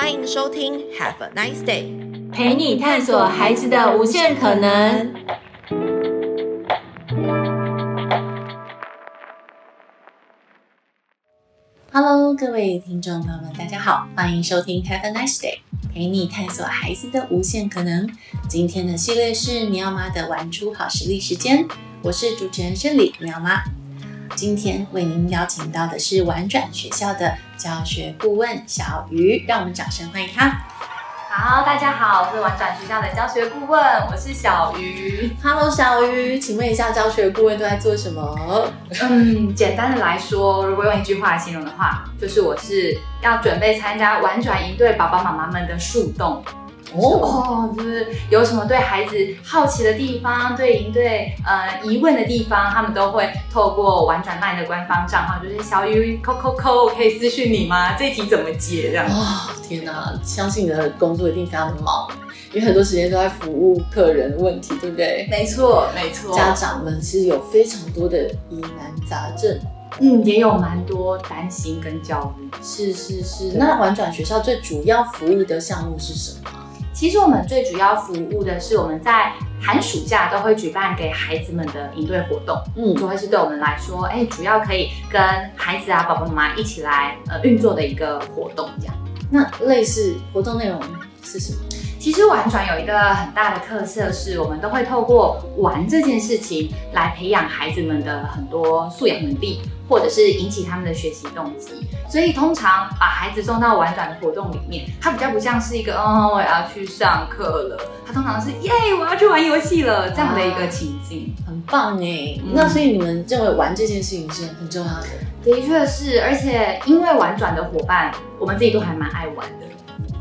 欢迎收听 Have a nice day，陪你探索孩子的无限可能。Hello，各位听众朋友们，大家好，欢迎收听 Have a nice day，陪你探索孩子的无限可能。今天的系列是喵妈的玩出好实力时间，我是主持人胜利喵妈。今天为您邀请到的是玩转学校的教学顾问小鱼，让我们掌声欢迎她。好，大家好，我是玩转学校的教学顾问，我是小鱼。Hello，小鱼，请问一下，教学顾问都在做什么？嗯，简单的来说，如果用一句话来形容的话，就是我是要准备参加玩转营队爸爸妈妈们的树洞。哦，就是有什么对孩子好奇的地方，对营队呃疑问的地方，他们都会透过玩转 LINE 的官方账号，就是小鱼扣扣扣，可以私讯你吗？这一题怎么解？这样。哦，天哪，相信你的工作一定非常的忙，因为很多时间都在服务客人的问题，对不对？没错，没错。家长们其实有非常多的疑难杂症，嗯，也有蛮多担心跟焦虑。是是是。那玩转学校最主要服务的项目是什么？其实我们最主要服务的是我们在寒暑假都会举办给孩子们的营队活动，嗯，就会是对我们来说，哎，主要可以跟孩子啊、爸爸妈妈一起来呃运作的一个活动，这样。那类似活动内容是什么？其实玩转有一个很大的特色，是我们都会透过玩这件事情来培养孩子们的很多素养能力，或者是引起他们的学习动机。所以通常把孩子送到玩转的活动里面，它比较不像是一个，哦，我要去上课了。它通常是耶，我要去玩游戏了这样的一个情境，很棒哎。嗯、那所以你们认为玩这件事情是很重要的？的确是，而且因为玩转的伙伴，我们自己都还蛮爱玩的。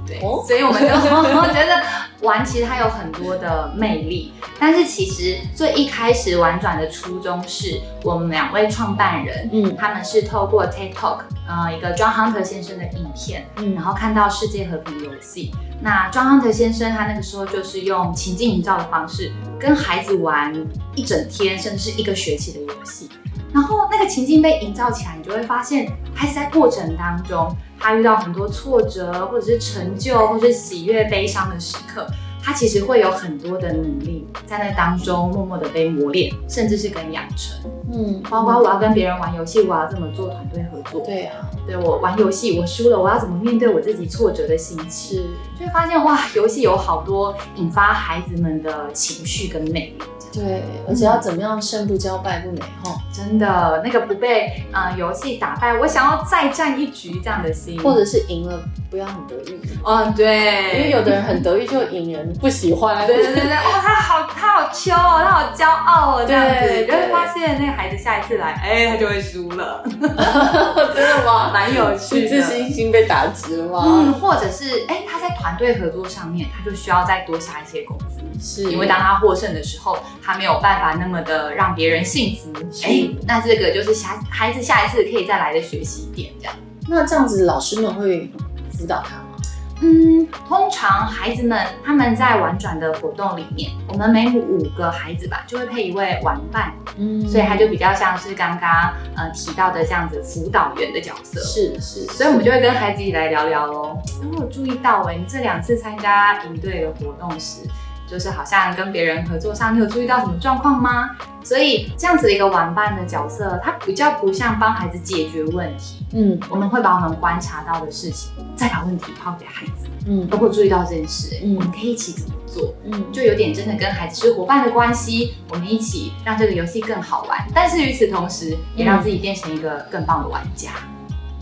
对，所以我们就 我觉得玩其实它有很多的魅力，但是其实最一开始玩转的初衷是我们两位创办人，嗯，他们是透过 Talk，呃，一个 John Hunter 先生的影片，嗯，然后看到世界和平游戏。那 John Hunter 先生他那个时候就是用情境营造的方式跟孩子玩一整天甚至是一个学期的游戏，然后那个情境被营造起来，你就会发现孩子在过程当中。他遇到很多挫折，或者是成就，或者是喜悦、悲伤的时刻，他其实会有很多的能力在那当中默默的被磨练，甚至是跟养成。嗯，包括我要跟别人玩游戏，我要怎么做团队合作？对啊，对，我玩游戏我输了，我要怎么面对我自己挫折的心情？就会发现哇，游戏有好多引发孩子们的情绪跟魅力。对，而且要怎么样胜不骄败不馁哈，真的那个不被呃游戏打败，我想要再战一局这样的心，或者是赢了不要很得意。嗯，对，因为有的人很得意就引人不喜欢。对对对对，哦，他好他好秋哦，他好骄傲哦，这样子，就会发现那个孩子下一次来，哎，他就会输了。真的吗？蛮有趣，自 信心被打击了吗？嗯，或者是哎，他在团队合作上面，他就需要再多下一些功夫，是因为当他获胜的时候。他没有办法那么的让别人幸福，哎、欸，那这个就是下孩子下一次可以再来的学习点，这样。那这样子老师们会辅导他吗？嗯，通常孩子们他们在玩转的活动里面，我们每五个孩子吧就会配一位玩伴，嗯，所以他就比较像是刚刚呃提到的这样子辅导员的角色，是是，所以我们就会跟孩子一起来聊聊哦。我有注意到哎，你这两次参加营队的活动时。就是好像跟别人合作上，你有注意到什么状况吗？所以这样子的一个玩伴的角色，它比较不像帮孩子解决问题。嗯，我们会把我们观察到的事情，再把问题抛给孩子。嗯，包括注意到这件事，嗯，我们可以一起怎么做？嗯，就有点真的跟孩子是伙伴的关系，我们一起让这个游戏更好玩。但是与此同时，也让自己变成一个更棒的玩家。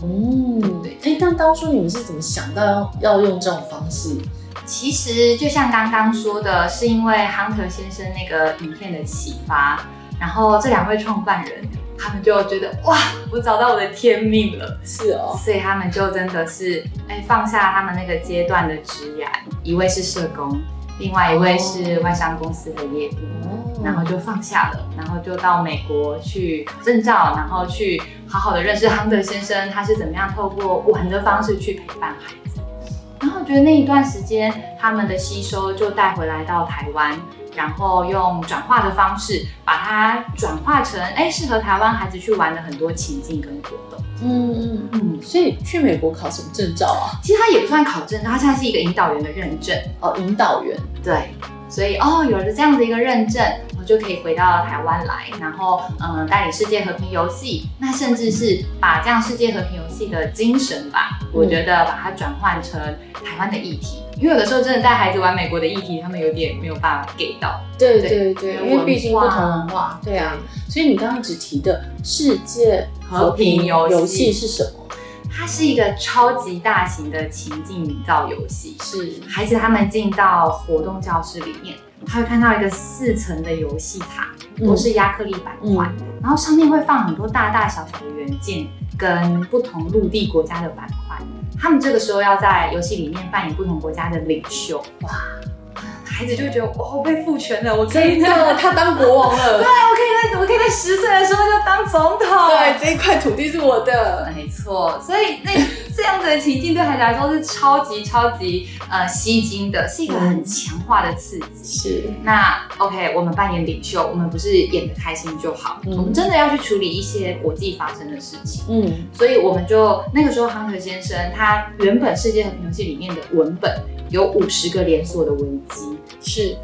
嗯，对。哎，但当初你们是怎么想到要要用这种方式？其实就像刚刚说的，是因为 Hunter 先生那个影片的启发，然后这两位创办人他们就觉得哇，我找到我的天命了，是哦，所以他们就真的是哎放下他们那个阶段的职涯，一位是社工，另外一位是外商公司的业务，哦、然后就放下了，然后就到美国去考证照，然后去好好的认识 Hunter 先生，他是怎么样透过玩的方式去陪伴孩子。然后我觉得那一段时间，他们的吸收就带回来到台湾，然后用转化的方式把它转化成哎适合台湾孩子去玩的很多情境跟活动。嗯嗯嗯。所以去美国考什么证照啊？其实它也不算考证，它现在是一个引导员的认证。哦，引导员。对。所以哦，有了这样的一个认证，我就可以回到台湾来，然后嗯、呃，带领世界和平游戏。那甚至是把这样世界和平游戏的精神吧，嗯、我觉得把它转换成台湾的议题。因为有的时候真的带孩子玩美国的议题，他们有点没有办法给到。对对对，因为毕竟不同文化。对啊，所以你刚刚一直提的世界和平游戏是什么？它是一个超级大型的情境营造游戏，是孩子他们进到活动教室里面，他会看到一个四层的游戏塔，都是亚克力板块，嗯、然后上面会放很多大大小小的元件跟不同陆地国家的板块，他们这个时候要在游戏里面扮演不同国家的领袖，哇。孩子就会觉得哦，被赋权了，我可以的，他当国王了。对，我可以在，我可以在十岁的时候就当总统。对，这一块土地是我的，没错。所以那这样子的情境对孩子来说是超级超级呃吸睛的，是一个很强化的刺激。是。那 OK，我们扮演领袖，我们不是演的开心就好，嗯、我们真的要去处理一些国际发生的事情。嗯。所以我们就那个时候，亨特先生他原本世界和平游戏里面的文本有五十个连锁的危机。是，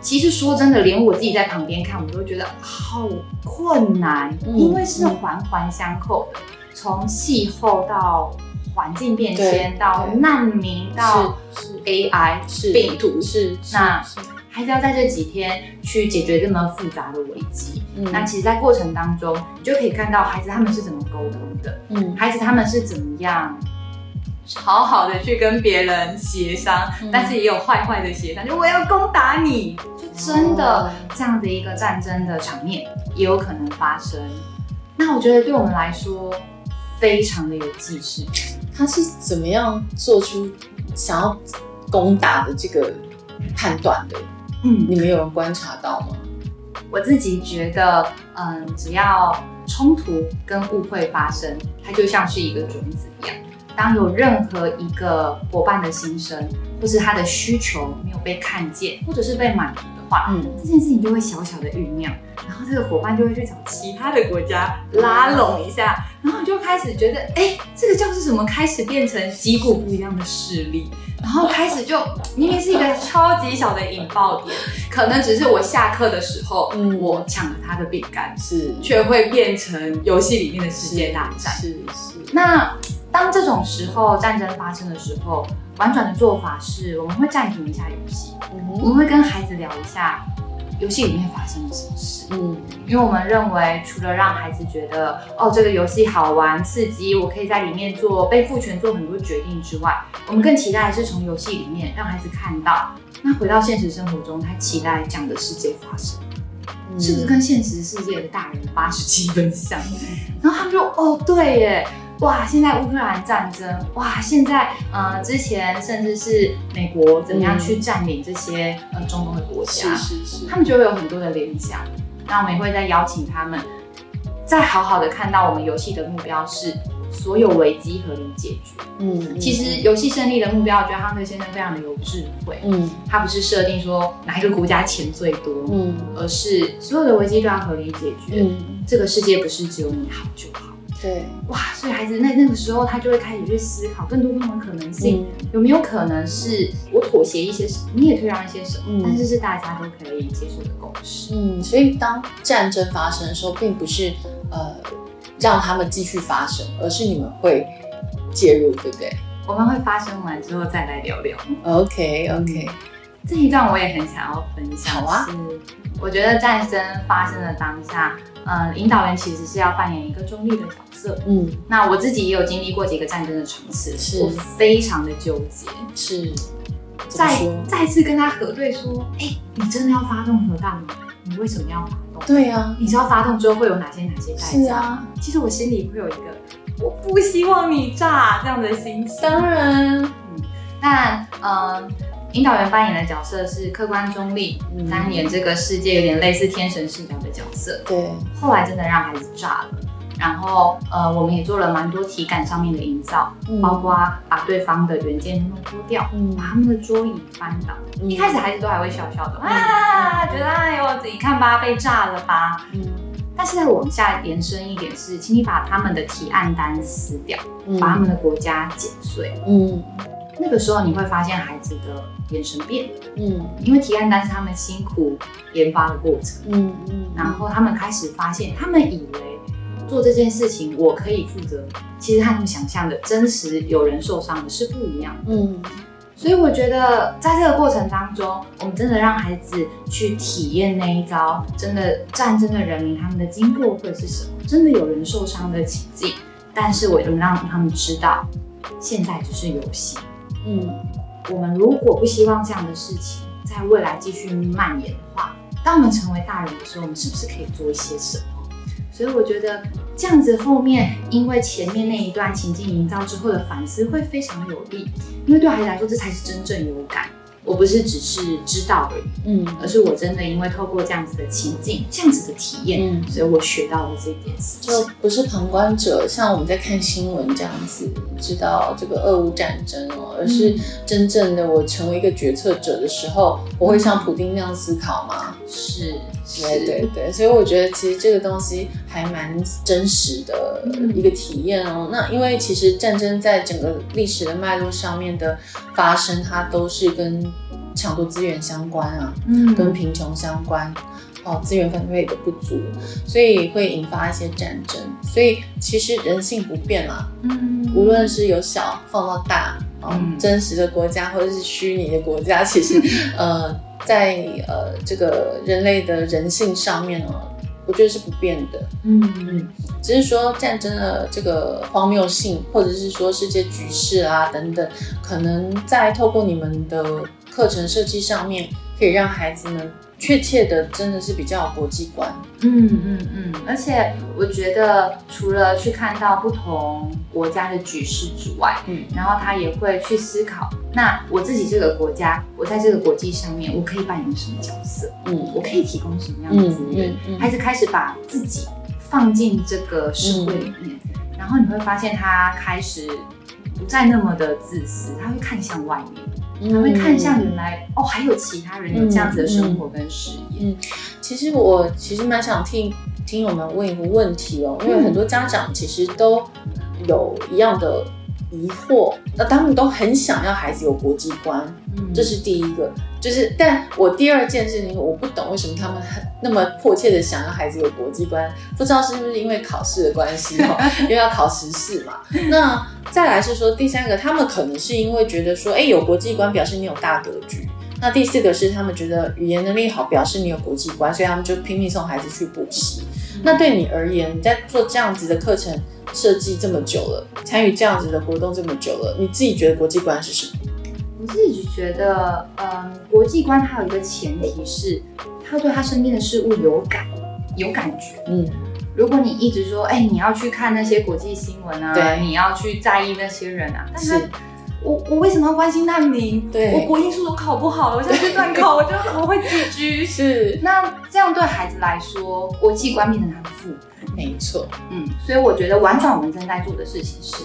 其实说真的，连我自己在旁边看，我都觉得好困难，嗯、因为是环环相扣的，从气候到环境变迁，到难民，到 AI 是病毒，是那还是要在这几天去解决这么复杂的危机。嗯，那其实，在过程当中，你就可以看到孩子他们是怎么沟通的，嗯，孩子他们是怎么样。好好的去跟别人协商，嗯、但是也有坏坏的协商，就我要攻打你，就真的这样的一个战争的场面也有可能发生。那我觉得对我们来说非常的有既视。他是怎么样做出想要攻打的这个判断的？嗯，你们有人观察到吗？我自己觉得，嗯，只要冲突跟误会发生，它就像是一个种子一样。当有任何一个伙伴的心声，或是他的需求没有被看见，或者是被满足的话，嗯，这件事情就会小小的酝酿，然后这个伙伴就会去找其他的国家拉拢一下，然后就开始觉得，哎，这个教室怎么开始变成几股不一样的势力，然后开始就明明是一个超级小的引爆点，可能只是我下课的时候，嗯，我抢了他的饼干，是，却会变成游戏里面的世界大战，是是，那。当这种时候战争发生的时候，婉转的做法是，我们会暂停一下游戏，嗯、我们会跟孩子聊一下游戏里面发生了什么事。嗯，因为我们认为，除了让孩子觉得哦这个游戏好玩刺激，我可以在里面做被赋权做很多决定之外，我们更期待的是从游戏里面让孩子看到，那回到现实生活中，他期待这样的世界发生，嗯、是不是跟现实世界的大人八十七分像？然后他们说哦对耶。哇！现在乌克兰战争，哇！现在呃，之前甚至是美国怎么样去占领这些、嗯、呃中东的国家，是是是，他们就会有很多的联想。那我们也会再邀请他们，再好好的看到我们游戏的目标是所有危机合理解决。嗯，其实游戏胜利的目标，我觉得亨特先生非常的有智慧。嗯，他不是设定说哪一个国家钱最多，嗯，而是所有的危机都要合理解决。嗯，这个世界不是只有你好就好。对，哇，所以孩子那那个时候，他就会开始去思考更多不同的可能性，嗯、有没有可能是我妥协一些什么，你也退让一些什么，嗯、但是是大家都可以接受的共识。嗯，所以当战争发生的时候，并不是呃让他们继续发生，而是你们会介入，对不对？我们会发生完之后再来聊聊。OK OK，这一段我也很想要分享。好啊，我觉得战争发生的当下。嗯，引导员其实是要扮演一个中立的角色。嗯，那我自己也有经历过几个战争的场次，是我非常的纠结。是，再再次跟他核对说，哎、欸，你真的要发动核弹吗？你为什么要发动？对呀、啊，你知道发动之后会有哪些哪些代价？是啊，其实我心里会有一个，我不希望你炸这样的心情。当然，嗯，但嗯。引导员扮演的角色是客观中立，扮演这个世界有点类似天神视角的角色。对，后来真的让孩子炸了，然后呃，我们也做了蛮多体感上面的营造，嗯、包括把对方的原件都脱掉，嗯、把他们的桌椅翻倒。嗯、一开始孩子都还会笑笑的，嗯、啊，觉得哎呦，自己看吧，被炸了吧。嗯。但是再往下延伸一点是，请你把他们的提案单撕掉，嗯、把他们的国家剪碎。嗯。那个时候你会发现孩子的眼神变了，嗯，因为提案单是他们辛苦研发的过程，嗯嗯，嗯然后他们开始发现，他们以为做这件事情我可以负责，其实和他们想象的真实有人受伤的是不一样的，嗯，所以我觉得在这个过程当中，我们真的让孩子去体验那一招真的战争的人民他们的经过会是什么，真的有人受伤的情境，但是我能让他们知道，现在只是游戏。嗯，我们如果不希望这样的事情在未来继续蔓延的话，当我们成为大人的时候，我们是不是可以做一些什么？所以我觉得这样子后面，因为前面那一段情境营造之后的反思会非常有利，因为对孩子来说，这才是真正有感。我不是只是知道而已，嗯，而是我真的因为透过这样子的情境，这样子的体验，嗯，所以我学到了这件事情。就不是旁观者，像我们在看新闻这样子知道这个俄乌战争哦，而是真正的我成为一个决策者的时候，我会像普丁那样思考吗？是，对对对，所以我觉得其实这个东西还蛮真实的一个体验哦。那因为其实战争在整个历史的脉络上面的发生，它都是跟抢夺资源相关啊，嗯，跟贫穷相关，哦，资源分配的不足，所以会引发一些战争。所以其实人性不变啦，嗯，无论是由小放到大，哦，嗯，真实的国家或者是虚拟的国家，其实，呃，在呃这个人类的人性上面呢，我觉得是不变的，嗯嗯，只是说战争的这个荒谬性，或者是说世界局势啊等等，可能在透过你们的。课程设计上面可以让孩子们确切的，真的是比较国际观。嗯嗯嗯，而且我觉得除了去看到不同国家的局势之外，嗯，然后他也会去思考，那我自己这个国家，我在这个国际上面，我可以扮演什么角色？嗯，我可以提供什么样的资源？孩子开始把自己放进这个社会里面，嗯、然后你会发现他开始不再那么的自私，他会看向外面。他会看向原来、嗯、哦，还有其他人有这样子的生活跟事业。嗯，其实我其实蛮想听听友们问一个问题哦，因为很多家长其实都有一样的疑惑，那他们都很想要孩子有国际观，嗯，这是第一个。就是，但我第二件事情，我不懂为什么他们很那么迫切的想要孩子有国际观，不知道是不是因为考试的关系哦，因为要考十四嘛。那再来是说第三个，他们可能是因为觉得说，哎，有国际观表示你有大格局。那第四个是他们觉得语言能力好，表示你有国际观，所以他们就拼命送孩子去补习。那对你而言，你在做这样子的课程设计这么久了，参与这样子的活动这么久了，你自己觉得国际观是什么？我自己觉得，嗯，国际观它有一个前提是，他对他身边的事物有感，有感觉。嗯，如果你一直说，哎、欸，你要去看那些国际新闻啊，对，你要去在意那些人啊，但是，我我为什么要关心难民？对，我国英数都考不好了，我现在去断考，我就我会自居。是，那这样对孩子来说，国际观变成他的负担。没错，嗯，所以我觉得玩转我们正在做的事情是，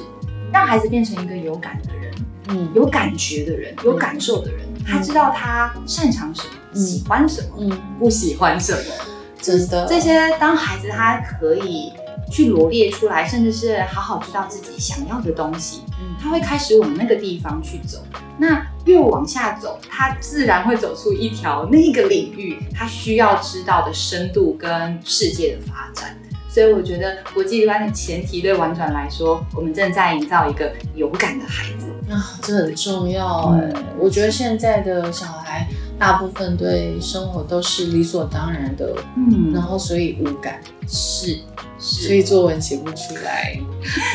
让孩子变成一个有感的人。嗯，有感觉的人，有感受的人，嗯、他知道他擅长什么，嗯、喜欢什么，嗯，不喜欢什么，真的，这些当孩子他可以去罗列出来，甚至是好好知道自己想要的东西，嗯，他会开始往那个地方去走。那越往下走，他自然会走出一条那个领域他需要知道的深度跟世界的发展。所以我觉得国际观的前提对婉转来说，我们正在营造一个有感的孩子啊，这很重要哎。嗯、我觉得现在的小孩大部分对生活都是理所当然的，嗯，然后所以无感，是，是所以作文写不出来，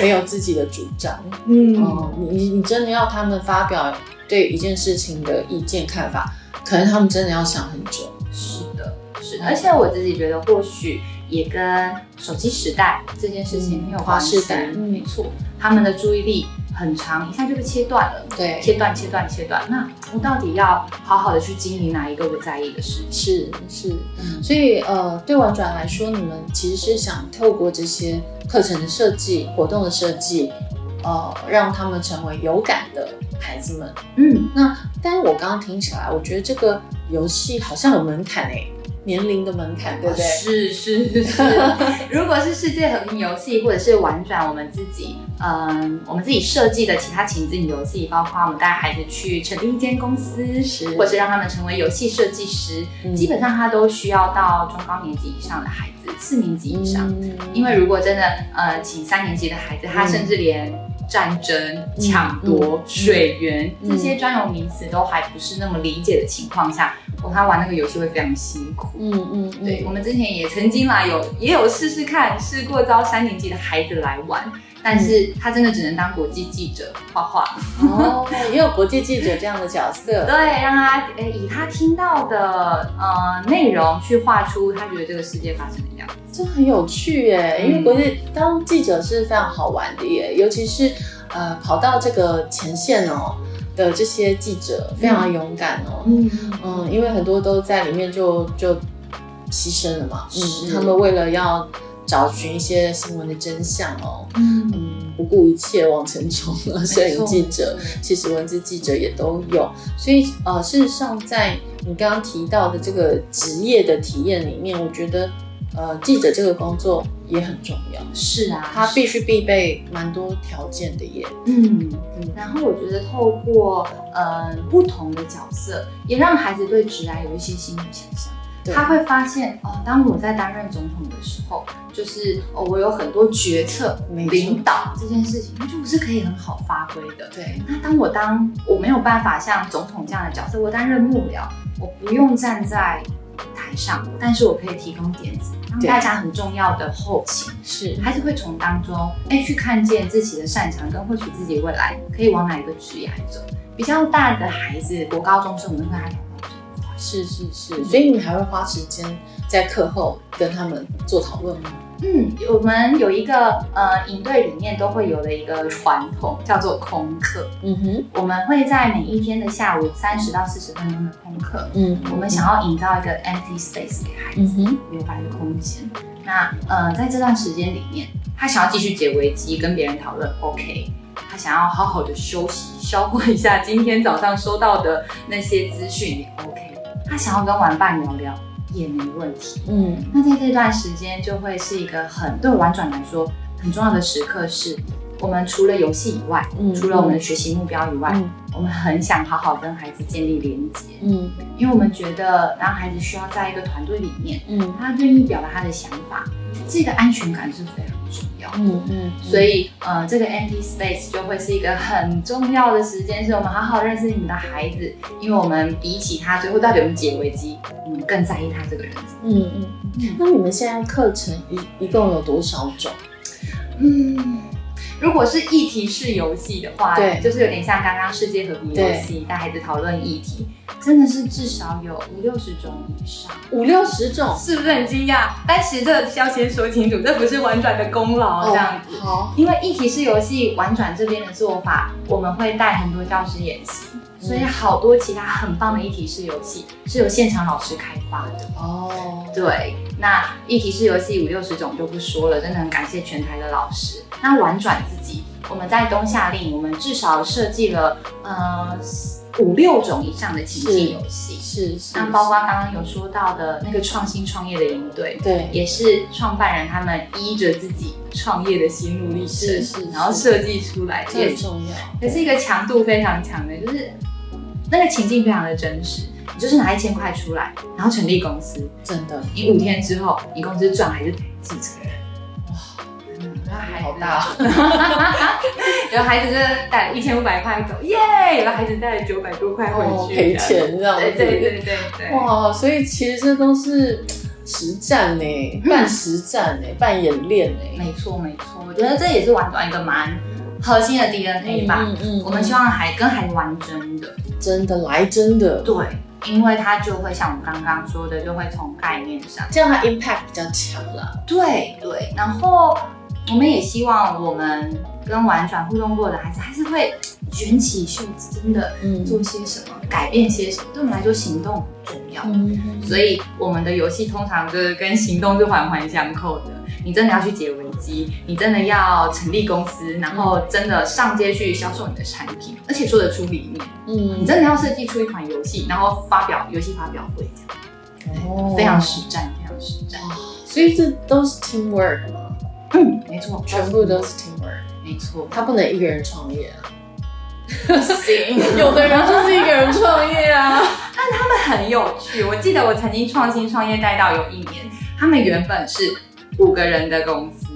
没有自己的主张，嗯，哦、你你真的要他们发表对一件事情的意见看法，可能他们真的要想很久。是的，是的，而且我自己觉得或许。也跟手机时代这件事情很有关系。嗯、没错，他们的注意力很长，一下就被切断了。对，切断、切断、切断。那我到底要好好的去经营哪一个我在意的事？是是，嗯，所以呃，对玩转来说，你们其实是想透过这些课程的设计、活动的设计，呃，让他们成为有感的孩子们。嗯，那但是我刚刚听起来，我觉得这个游戏好像有门槛诶。年龄的门槛，对不对？是是是。如果是世界和平游戏，或者是玩转我们自己，嗯，我们自己设计的其他情境游戏，包括我们带孩子去成立一间公司，是，或是让他们成为游戏设计师，嗯，基本上他都需要到中高年级以上的孩子，四年级以上。嗯，因为如果真的呃，请三年级的孩子，他甚至连战争、抢夺、嗯、水源、嗯、这些专有名词都还不是那么理解的情况下。哦，他玩那个游戏会非常辛苦。嗯嗯，嗯，对，我们之前也曾经啦，有也有试试看，试过招三年级的孩子来玩，但是他真的只能当国际记者画画。哦，也有国际记者这样的角色。对，让他诶、欸、以他听到的呃内容去画出他觉得这个世界发生的样子，这很有趣耶。因为国际当记者是非常好玩的耶，尤其是呃跑到这个前线哦。的这些记者非常勇敢哦，嗯嗯，因为很多都在里面就就牺牲了嘛，嗯，他们为了要找寻一些新闻的真相哦，嗯嗯，不顾一切往前冲了。摄影记者，其实文字记者也都有，所以呃，事实上在你刚刚提到的这个职业的体验里面，我觉得。呃，记者这个工作也很重要。是啊，他必须必备蛮多条件的耶。嗯嗯。然后我觉得透过呃不同的角色，也让孩子对职涯有一些新的想象。他会发现哦，当我在担任总统的时候，就是哦，我有很多决策、领导这件事情，那就是可以很好发挥的。对。那当我当我没有办法像总统这样的角色，我担任幕僚，我不用站在台上，但是我可以提供点子。大家很重要的后勤是，还是会从当中哎去看见自己的擅长，跟或许自己未来可以往哪一个职业走。比较大的孩子，国高中生，我们会跟他聊到这一块。是是是，所以你还会花时间在课后跟他们做讨论吗？嗯，我们有一个呃，营队里面都会有的一个传统，叫做空课。嗯哼，我们会在每一天的下午三十到四十分钟的空课，嗯，我们想要营造一个 empty space 给孩子，留白的空间。那呃，在这段时间里面，他想要继续解围机，跟别人讨论，OK。他想要好好的休息，消化一下今天早上收到的那些资讯，也 OK。他想要跟玩伴聊聊。也没问题，嗯，那在这段时间就会是一个很对玩转来说很重要的时刻，是我们除了游戏以外，嗯，除了我们的学习目标以外，嗯，我们很想好好跟孩子建立连接，嗯，因为我们觉得当孩子需要在一个团队里面，嗯，他愿意表达他的想法，这个安全感是非常重要的，嗯嗯，所以呃，这个 empty space 就会是一个很重要的时间，是我们好好认识你们的孩子，因为我们比起他最后到底有没有解围机，我们更在意他这个人。嗯。嗯，那你们现在课程一一共有多少种？嗯。如果是议题式游戏的话，对，就是有点像刚刚世界和平游戏，带孩子讨论议题，真的是至少有五六十种以上，五六十种，是不是很惊讶？但是这要先说清楚，这不是玩转的功劳，这样子。好、哦，因为议题式游戏玩转这边的做法，我们会带很多教师演习。所以好多其他很棒的议题式游戏是由现场老师开发的哦。对，那议题式游戏五六十种就不说了，真的很感谢全台的老师。那玩转自己，我们在冬夏令，我们至少设计了呃五六种以上的情境游戏。是是。那包括刚刚有说到的那个创新创业的营队，对，也是创办人他们依着自己创业的心路历程，是是，然后设计出来，这很重要。也是一个强度非常强的，就是。那个情境非常的真实，你就是拿一千块出来，然后成立公司，真的，你五天之后，你公司赚还是赔继承人？哇，嗯，那孩子好大，有孩子就带了一千五百块走，耶、yeah!！有的孩子带了九百多块回去，赔钱这样子，对对对对对，哇，所以其实这都是实战呢，半实战呢，半演练呢，没错没错，我觉得这也是玩转一个蛮核心的 DNA 吧，嗯嗯，我们希望还跟孩子玩真的。真的来真的，对，因为它就会像我们刚刚说的，就会从概念上，这样它 impact 比较强了。对对，然后我们也希望我们跟玩转互动过的孩子，还是会卷起袖子，真的做些什么，嗯、改变些什么。对我们来说，行动很重要。嗯、所以我们的游戏通常就是跟行动是环环相扣的。你真的要去解危机，你真的要成立公司，然后真的上街去销售你的产品，而且说得出理念。嗯，你真的要设计出一款游戏，然后发表游戏发表会这样。哦，非常实战，非常实战。所以这都是 teamwork 吗？嗯，没错，全部都是 teamwork。没错，他不能一个人创业啊。行，有的人就是一个人创业啊。但他们很有趣，我记得我曾经创新创业带到有一年，他们原本是。五个人的公司，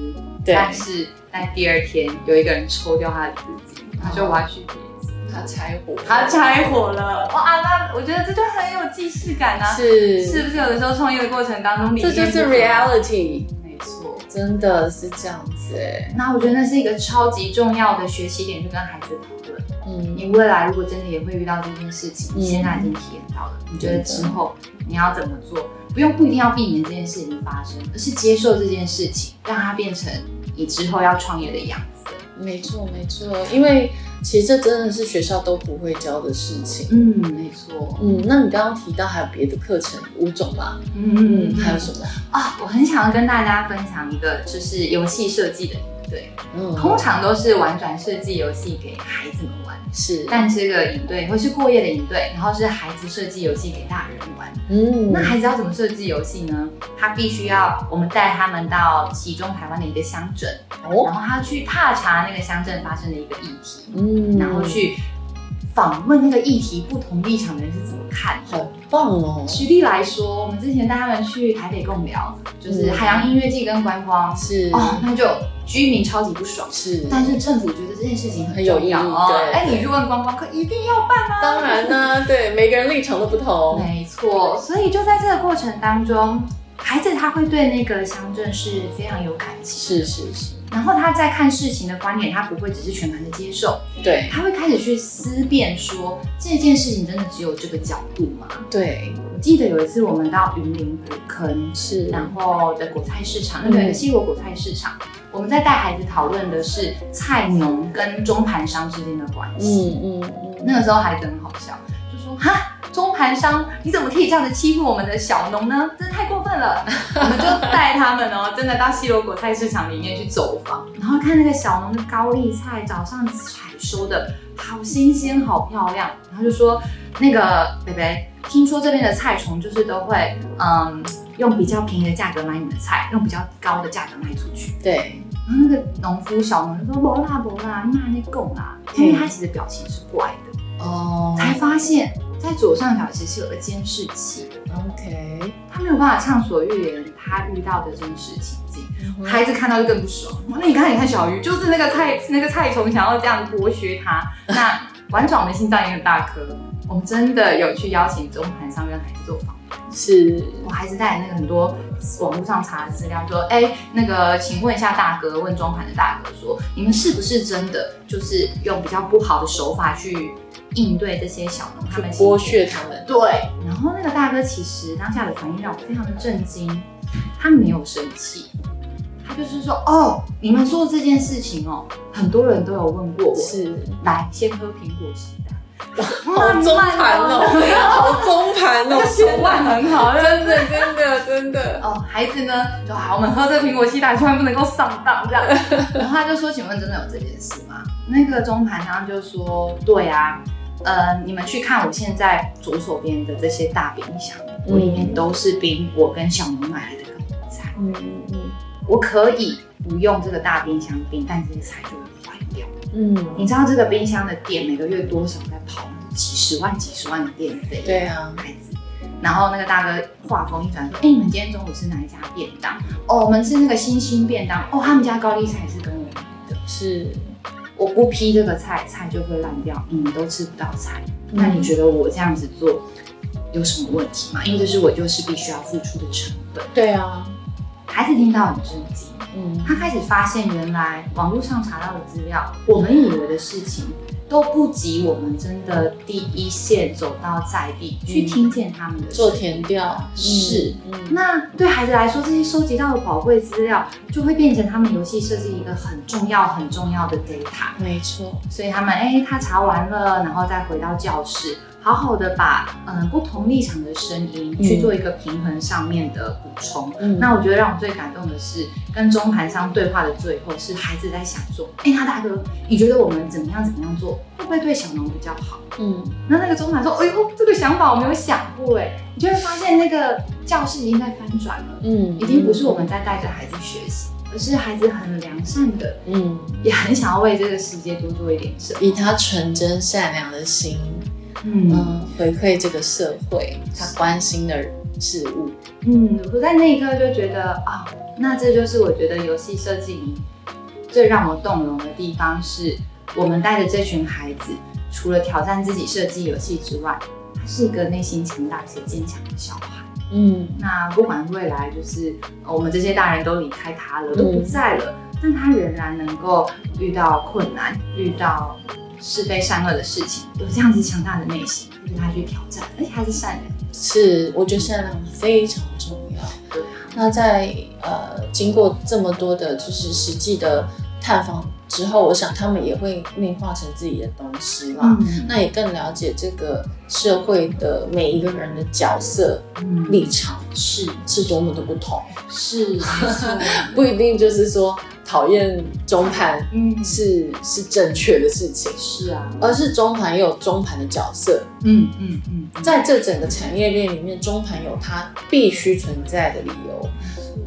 但是在第二天有一个人抽掉他的资金，他就挖去别子，他拆伙，他拆伙了，哇！那我觉得这就很有既视感啊，是。是不是？有的时候创业的过程当中，这就是 reality，没错，真的是这样子。哎。那我觉得那是一个超级重要的学习点，就跟孩子讨论，嗯，你未来如果真的也会遇到这件事情，你现在已经体验到了，你觉得之后你要怎么做？不用不一定要避免这件事情发生，而是接受这件事情，让它变成你之后要创业的样子。没错，没错，因为其实这真的是学校都不会教的事情。嗯，没错。嗯，那你刚刚提到还有别的课程五种吧？嗯嗯，还有什么啊？我很想要跟大家分享一个，就是游戏设计的。对，嗯，通常都是玩转设计游戏给孩子们玩，是，但这个营队会是过夜的营队，然后是孩子设计游戏给大人玩，嗯，那孩子要怎么设计游戏呢？他必须要我们带他们到其中台湾的一个乡镇，哦，然后他去踏查那个乡镇发生的一个议题，嗯，然后去。访问那个议题不同立场的人是怎么看的？好棒哦！举例来说，我们之前带他们去台北共聊，就是海洋音乐季跟观光，是哦，那就居民超级不爽，是，但是政府觉得这件事情很有意义哦。对，哎，你去问观光客，一定要办啊！当然呢，对，每个人立场都不同，没错。所以就在这个过程当中，孩子他会对那个乡镇是非常有感情，是是是。然后他在看事情的观点，他不会只是全盘的接受，对，他会开始去思辨说，这件事情真的只有这个角度吗？对，我记得有一次我们到云林古坑，是，然后的果菜市场，那个西螺果菜市场，嗯、我们在带孩子讨论的是菜农跟中盘商之间的关系。嗯嗯嗯，那个时候孩子很好笑，哈。中盘商，你怎么可以这样子欺负我们的小农呢？真的太过分了！我们就带他们哦，真的到西螺果菜市场里面去走访，然后看那个小农的高丽菜，早上采收的好新鲜、好漂亮。然后就说那个贝贝，听说这边的菜虫就是都会嗯用比较便宜的价格买你的菜，用比较高的价格卖出去。对，然后那个农夫小农就说：“不啦不啦，你买那够啦。”因为他其实表情是怪的哦，才发现。在左上角其实有个监视器，OK，他没有办法畅所欲言，他遇到的真实情境，嗯、孩子看到就更不爽。那你看，你看小鱼，就是那个菜，那个菜虫想要这样剥削他。那玩转的心脏也很大颗，我们真的有去邀请中盘商跟孩子做访谈。是我孩子带那个很多网络上查的资料，说，哎、欸，那个，请问一下大哥，问中盘的大哥说，你们是不是真的就是用比较不好的手法去？应对这些小农，他们剥削他们。对，然后那个大哥其实当下的反应让我非常的震惊，他没有生气，他就是说：“哦，你们做这件事情哦，很多人都有问过我，是来先喝苹果西打，好中盘 哦，好中盘哦，手腕很好，真的真的真的哦。孩子呢，就好，我们喝这个苹果西打，千万不能够上当这样。然后他就说：请问真的有这件事吗？那个中盘他就说：对啊。”呃，你们去看我现在左手边的这些大冰箱，嗯、里面都是冰，我跟小农买来的高丽菜。嗯嗯嗯，我可以不用这个大冰箱冰，但这些菜就会坏掉。嗯，你知道这个冰箱的电每个月多少在跑？几十万、几十万的电费。对啊，孩子。然后那个大哥话锋一转说：“哎、欸，你们今天中午吃哪一家便当？哦，我们吃那个星星便当。哦，他们家高丽菜是跟我们的。是。”我不批这个菜，菜就会烂掉，你们都吃不到菜。嗯、那你觉得我这样子做有什么问题吗？因为这是我就是必须要付出的成本。对啊，孩子听到很震惊，嗯，他开始发现原来网络上查到的资料，我们以为的事情都不及我们真的第一线走到在地、嗯、去听见他们的做填调。是，嗯、那对孩子来说，这些收集到的宝贵资料就会变成他们游戏设计一个很重要、很重要的 data。没错，所以他们哎，他查完了，然后再回到教室。好好的把嗯不同立场的声音去做一个平衡上面的补充。嗯，那我觉得让我最感动的是跟中盘商对话的最后，是孩子在想说：“哎、欸，他大哥，你觉得我们怎么样怎么样做，会不会对小农比较好？”嗯，那那个中盘说：“哎呦，这个想法我没有想过哎。”你就会发现那个教室已经在翻转了。嗯，已经不是我们在带着孩子学习，而是孩子很良善的，嗯，也很想要为这个世界多做一点什么，以他纯真善良的心。嗯，回馈这个社会，他关心的事物。嗯，我在那一刻就觉得啊、哦，那这就是我觉得游戏设计里最让我动容的地方，是我们带着这群孩子，除了挑战自己设计游戏之外，他是一个内心强大且坚强的小孩。嗯，那不管未来就是我们这些大人都离开他了，都不在了，嗯、但他仍然能够遇到困难，遇到。是非善恶的事情，有这样子强大的内心，跟他去挑战，而且他是善良。是，我觉得善良非常重要。对，那在呃经过这么多的，就是实际的探访之后，我想他们也会内化成自己的东西啦。嗯、那也更了解这个社会的每一个人的角色、嗯、立场是是多么的不同。是，不一定就是说。讨厌中盘，嗯，是是正确的事情，是啊，而是中盘也有中盘的角色，嗯嗯嗯，在这整个产业链里面，中盘有它必须存在的理由，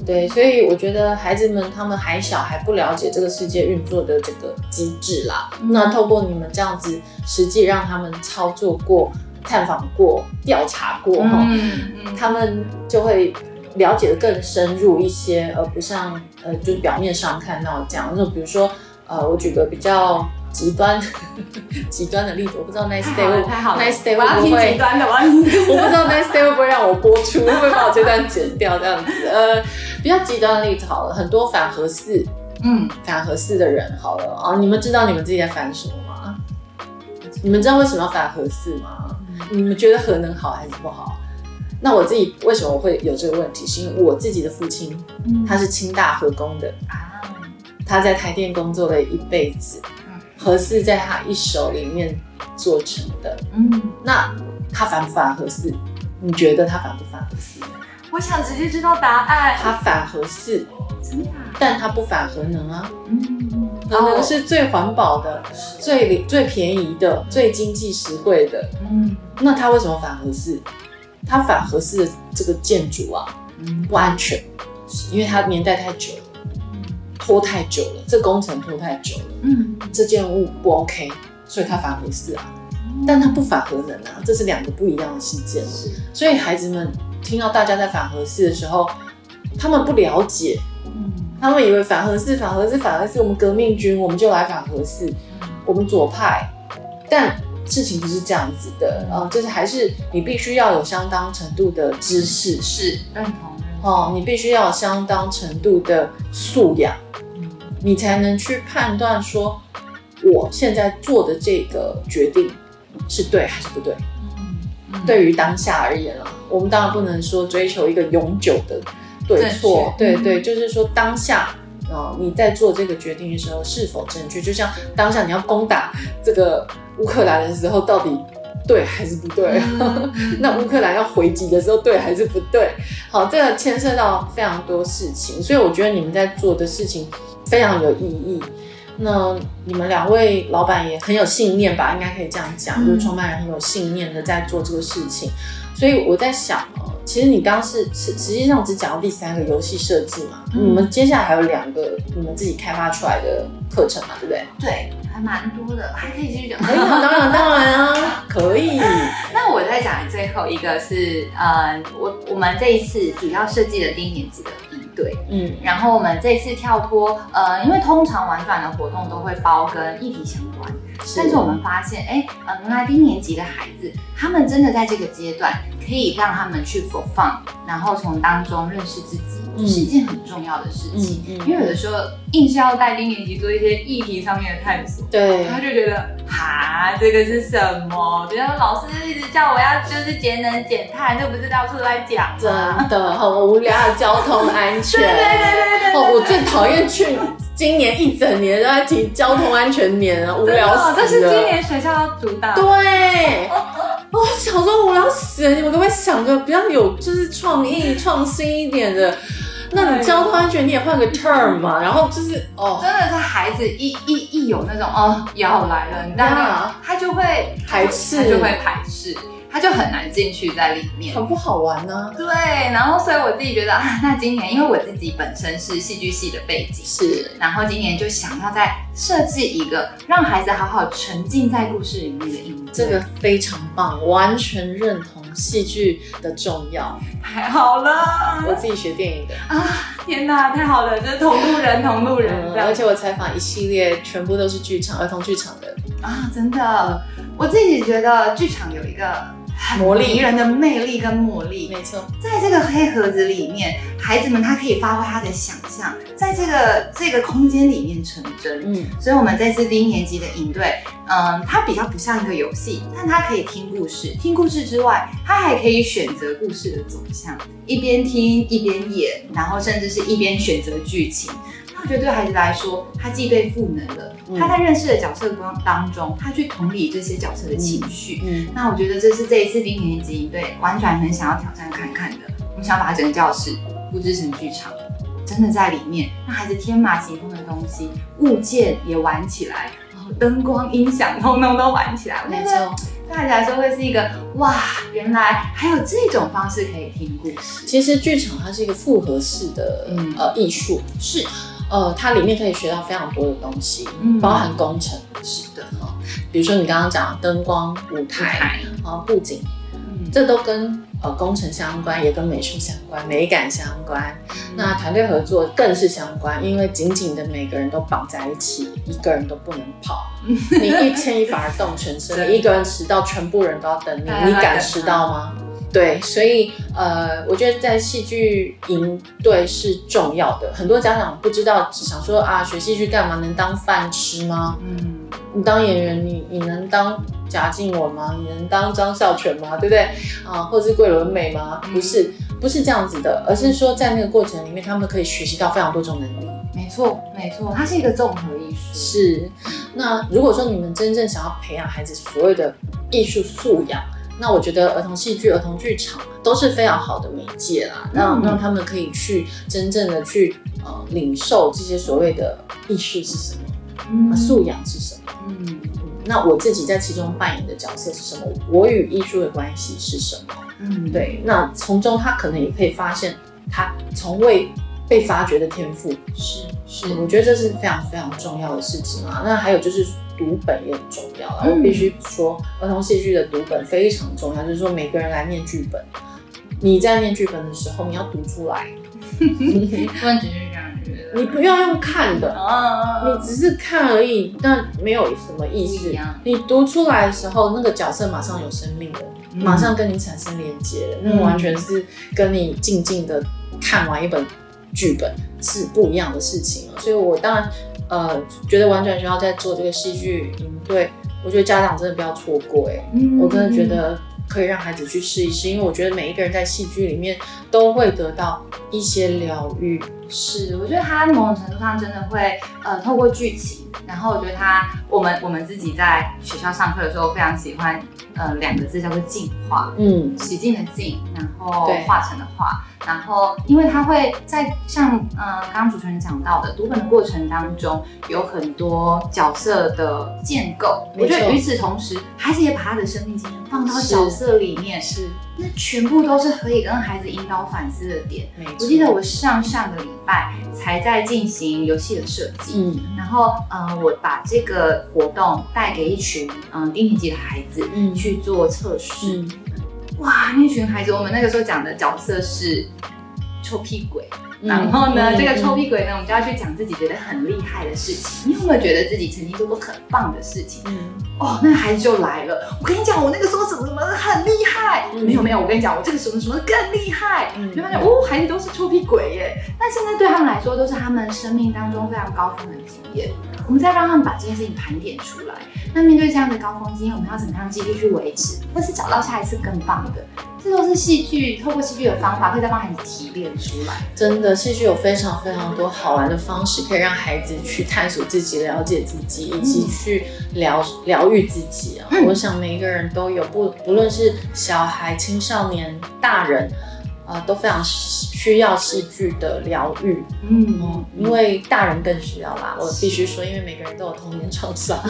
对，所以我觉得孩子们他们还小，还不了解这个世界运作的这个机制啦。那透过你们这样子，实际让他们操作过、探访过、调查过，哈，他们就会。了解的更深入一些，而不像呃，就是表面上看到这样。就比如说，呃，我举个比较极端 极端的例子，我不知道 Nice Day 会太好了，Nice Day 会不会极端的吗？我不知道 Nice Day 会不会让我播出，会不会把我这段剪掉这样子？呃，比较极端的例子好了，很多反核四，嗯，反核四的人好了啊，你们知道你们自己在反什么吗？你们知道为什么要反核四吗？你们觉得核能好还是不好？那我自己为什么会有这个问题？是因为我自己的父亲，嗯、他是清大核工的啊，他在台电工作了一辈子，嗯、核四在他一手里面做成的。嗯，那他反不反核四？你觉得他反不反核四？我想直接知道答案。他反核四，真的？但他不反核能啊。嗯，核能是最环保的、最最便宜的、最经济实惠的。嗯，那他为什么反核四？它反合适的这个建筑啊，不安全，因为它年代太久了，拖太久了，这工程拖太久了，嗯，这件物不 OK，所以它反合适啊，但它不反核能啊，这是两个不一样的事件。是，所以孩子们听到大家在反合适的时候，他们不了解，嗯，他们以为反核四、反核四、反核四，我们革命军我们就来反核四，我们左派，但。事情不是这样子的，呃，就是还是你必须要有相当程度的知识，是。认同。哦，你必须要有相当程度的素养，嗯，你才能去判断说，我现在做的这个决定是对还是不对。嗯，对于当下而言啊，我们当然不能说追求一个永久的对错，对对，就是说当下。哦，你在做这个决定的时候是否正确？就像当下你要攻打这个乌克兰的时候，到底对还是不对？那乌克兰要回击的时候，对还是不对？好，这个牵涉到非常多事情，所以我觉得你们在做的事情非常有意义。那你们两位老板也很有信念吧？应该可以这样讲，就是创办人很有信念的在做这个事情。所以我在想哦，其实你刚是实实际上只讲到第三个游戏设计嘛，嗯、你们接下来还有两个你们自己开发出来的课程嘛，对不对？对，还蛮多的，还可以继续讲。可以，当然当然啊，可以。那我再讲最后一个是，呃，我我们这一次主要设计的低年级的一对，嗯，然后我们这次跳脱，呃，因为通常玩转的活动都会包跟议题相关。但是我们发现，哎，呃，原来低年级的孩子，他们真的在这个阶段可以让他们去 for fun，然后从当中认识自己。嗯、是一件很重要的事情，嗯嗯、因为有的时候硬是要带低年级做一些议题上面的探索，对，他就觉得哈，这个是什么？觉得老师一直叫我要就是节能减碳，就不是到处在讲，真的很无聊。交通安全，对对对对对，哦，我最讨厌去今年一整年都在提交通安全年啊，无聊死了。这是今年学校要主打，对。我，小时候无聊死了，你们可不可以想个比较有就是创意、创新一点的？那你交通安全你也换个 term 嘛？然后就是哦，真的是孩子一一一有那种哦要来了，你知道吗？他就会排斥，他就会排斥。他就很难进去在里面，很不好玩呢、啊。对，然后所以我自己觉得啊，那今年因为我自己本身是戏剧系的背景，是，然后今年就想要再设计一个让孩子好好沉浸在故事里面的这个非常棒，完全认同戏剧的重要。太好了，我自己学电影的啊，天哪，太好了，就是同路人，同路人。嗯、而且我采访一系列全部都是剧场儿童剧场的啊，真的，我自己觉得剧场有一个。魔力，迷人的魅力跟魔力，没错，在这个黑盒子里面，孩子们他可以发挥他的想象，在这个这个空间里面成真。嗯，所以我们这次低年级的营队，嗯，它比较不像一个游戏，但它可以听故事，听故事之外，它还可以选择故事的走向，一边听一边演，然后甚至是一边选择剧情。我觉得对孩子来说，他既被赋能了，嗯、他在认识的角色当当中，他去同理这些角色的情绪。嗯，嗯，那我觉得这是这一次低年级对完全很想要挑战看看的。我们想把整个教室布置成剧场，真的在里面让孩子天马行空的东西，物件也玩起来，然后灯光、音响通通都玩起来。没错，对孩子来说会是一个哇，原来还有这种方式可以听故事。其实剧场它是一个复合式的、嗯、呃艺术，是。呃，它里面可以学到非常多的东西，嗯、包含工程，是的哈。比如说你刚刚讲的灯光、舞台啊、布景，嗯、这都跟呃工程相关，也跟美术相关、美感相关。嗯、那团队合作更是相关，因为紧紧的每个人都绑在一起，一个人都不能跑。你一牵一发而动全身，对你一个人迟到，全部人都要等你，你敢迟到吗？对，所以呃，我觉得在戏剧营队是重要的。很多家长不知道，只想说啊，学戏剧干嘛？能当饭吃吗？嗯，你当演员，你你能当贾静雯吗？你能当张孝全吗？对不对？啊，或者是桂纶镁吗？不是，不是这样子的，而是说在那个过程里面，他们可以学习到非常多种能力。没错，没错，它是一个综合艺术。是。那如果说你们真正想要培养孩子所谓的艺术素养，那我觉得儿童戏剧、儿童剧场都是非常好的媒介啦，让让他们可以去真正的去呃领受这些所谓的艺术是什么，嗯，素养是什么，嗯，那我自己在其中扮演的角色是什么？我与艺术的关系是什么？嗯，对，那从中他可能也可以发现他从未被发掘的天赋，是是，我觉得这是非常非常重要的事情啊。那还有就是。读本也很重要，我必须说，儿童戏剧的读本非常重要。就是说，每个人来念剧本，你在念剧本的时候，你要读出来。不能只是这样觉得。你不要用看的，你只是看而已，那没有什么意思。你读出来的时候，那个角色马上有生命了，马上跟你产生连接了，那完全是跟你静静的看完一本剧本是不一样的事情了。所以我当然。呃，觉得完全学校在做这个戏剧营队，我觉得家长真的不要错过哎，嗯、我真的觉得可以让孩子去试一试，因为我觉得每一个人在戏剧里面都会得到一些疗愈。是，我觉得他某种程度上真的会呃透过剧情，然后我觉得他我们我们自己在学校上课的时候非常喜欢呃两个字叫做进化，嗯，洗净的净，然后化成的化。然后，因为他会在像呃刚刚主持人讲到的读本的过程当中，有很多角色的建构。我觉得与此同时，孩子也把他的生命经验放到角色里面，是，是那全部都是可以跟孩子引导反思的点。没。我记得我上上个礼拜才在进行游戏的设计，嗯，然后呃我把这个活动带给一群嗯低年级的孩子，嗯，去做测试。嗯哇，那群孩子，我们那个时候讲的角色是臭屁鬼，然后呢，嗯、这个臭屁鬼呢，我们就要去讲自己觉得很厉害的事情。你有没有觉得自己曾经做过很棒的事情？嗯，哦，那孩子就来了。我跟你讲，我那个时候什么什么很厉害。嗯、没有没有，我跟你讲，我这个什么什么更厉害。嗯，就发现哦，孩子都是臭屁鬼耶。但现在对他们来说，都是他们生命当中非常高峰的经验。我们再让他们把这件事情盘点出来。那面对这样的高峰经验，我们要怎么样继续去维持，或是找到下一次更棒的？这都是戏剧，透过戏剧的方法，可以再帮孩子提炼出来。真的，戏剧有非常非常多好玩的方式，可以让孩子去探索自己、了解自己，以及去疗疗愈自己啊。嗯、我想每一个人都有，不不论是小孩、青少年、大人。呃，都非常需要戏剧的疗愈，嗯，嗯，因为大人更需要啦。我必须说，因为每个人都有童年创伤，